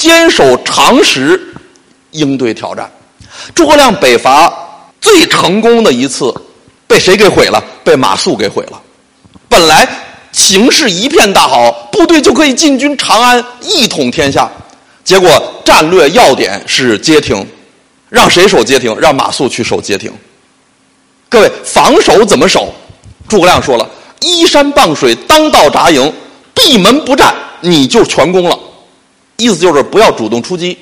坚守常识，应对挑战。诸葛亮北伐最成功的一次，被谁给毁了？被马谡给毁了。本来形势一片大好，部队就可以进军长安，一统天下。结果战略要点是街亭，让谁守街亭？让马谡去守街亭。各位，防守怎么守？诸葛亮说了：“依山傍水，当道扎营，闭门不战，你就全功了。”意思就是不要主动出击，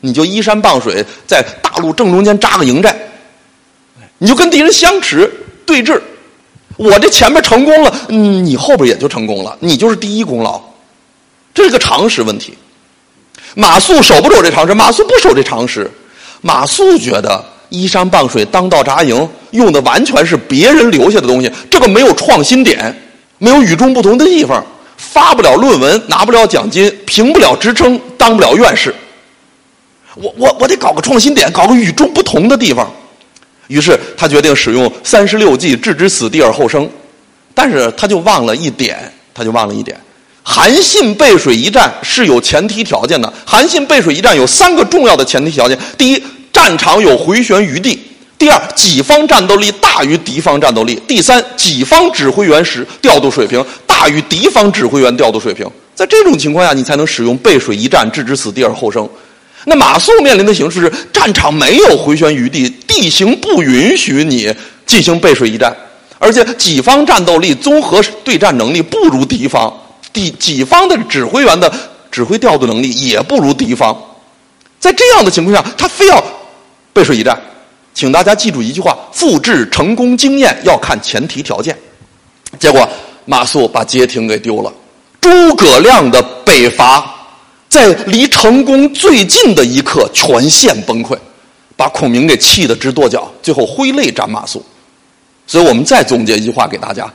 你就依山傍水，在大路正中间扎个营寨，你就跟敌人相持对峙。我这前面成功了，嗯你后边也就成功了，你就是第一功劳。这是个常识问题。马谡守不守这常识？马谡不守这常识。马谡觉得依山傍水，当道扎营，用的完全是别人留下的东西，这个没有创新点，没有与众不同的地方。发不了论文，拿不了奖金，评不了职称，当不了院士。我我我得搞个创新点，搞个与众不同的地方。于是他决定使用三十六计，置之死地而后生。但是他就忘了一点，他就忘了一点：韩信背水一战是有前提条件的。韩信背水一战有三个重要的前提条件：第一，战场有回旋余地；第二，己方战斗力大于敌方战斗力；第三，己方指挥员时调度水平。大于敌方指挥员调度水平，在这种情况下，你才能使用背水一战，置之死地而后生。那马谡面临的形势是战场没有回旋余地，地形不允许你进行背水一战，而且己方战斗力、综合对战能力不如敌方，敌己方的指挥员的指挥调度能力也不如敌方。在这样的情况下，他非要背水一战。请大家记住一句话：复制成功经验要看前提条件。结果。马谡把街亭给丢了，诸葛亮的北伐在离成功最近的一刻全线崩溃，把孔明给气得直跺脚，最后挥泪斩马谡。所以我们再总结一句话给大家：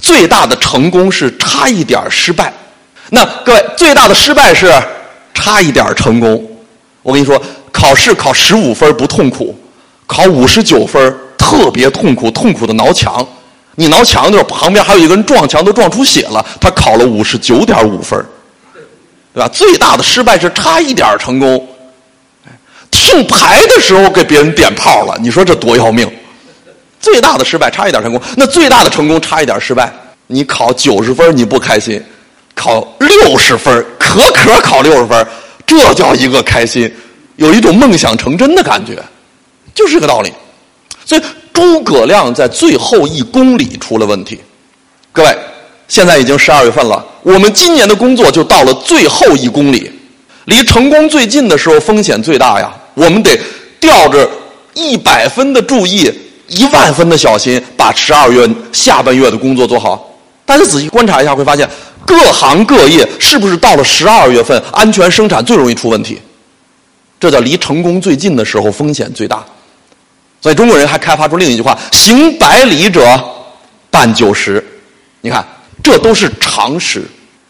最大的成功是差一点失败。那各位，最大的失败是差一点成功。我跟你说，考试考十五分不痛苦，考五十九分特别痛苦，痛苦的挠墙。你挠墙的时候，旁边还有一个人撞墙都撞出血了，他考了五十九点五分，对吧？最大的失败是差一点成功。听牌的时候给别人点炮了，你说这多要命！最大的失败差一点成功，那最大的成功差一点失败。你考九十分你不开心，考六十分可可考六十分，这叫一个开心，有一种梦想成真的感觉，就是这个道理。所以。诸葛亮在最后一公里出了问题，各位，现在已经十二月份了，我们今年的工作就到了最后一公里，离成功最近的时候风险最大呀，我们得吊着一百分的注意，一万分的小心，把十二月下半月的工作做好。大家仔细观察一下，会发现各行各业是不是到了十二月份，安全生产最容易出问题？这叫离成功最近的时候风险最大。所以中国人还开发出另一句话：“行百里者半九十。”你看，这都是常识。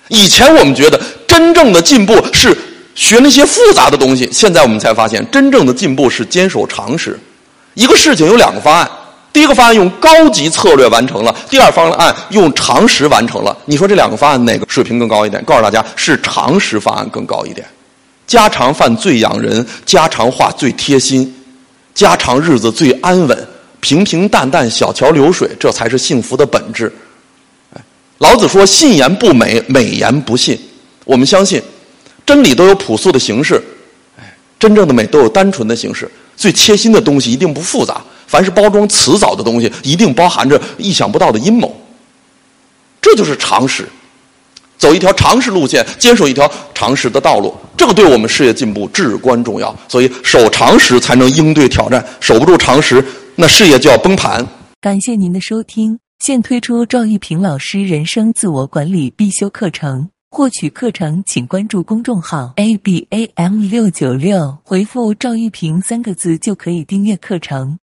以前我们觉得真正的进步是学那些复杂的东西，现在我们才发现，真正的进步是坚守常识。一个事情有两个方案，第一个方案用高级策略完成了，第二方案用常识完成了。你说这两个方案哪个水平更高一点？告诉大家，是常识方案更高一点。家常饭最养人，家常话最贴心。家常日子最安稳，平平淡淡，小桥流水，这才是幸福的本质。老子说：“信言不美，美言不信。”我们相信，真理都有朴素的形式，真正的美都有单纯的形式。最切心的东西一定不复杂，凡是包装辞藻的东西，一定包含着意想不到的阴谋。这就是常识。走一条常识路线，坚守一条常识的道路，这个对我们事业进步至关重要。所以守常识才能应对挑战，守不住常识，那事业就要崩盘。感谢您的收听，现推出赵玉平老师人生自我管理必修课程，获取课程请关注公众号 a b a m 六九六，回复赵玉平三个字就可以订阅课程。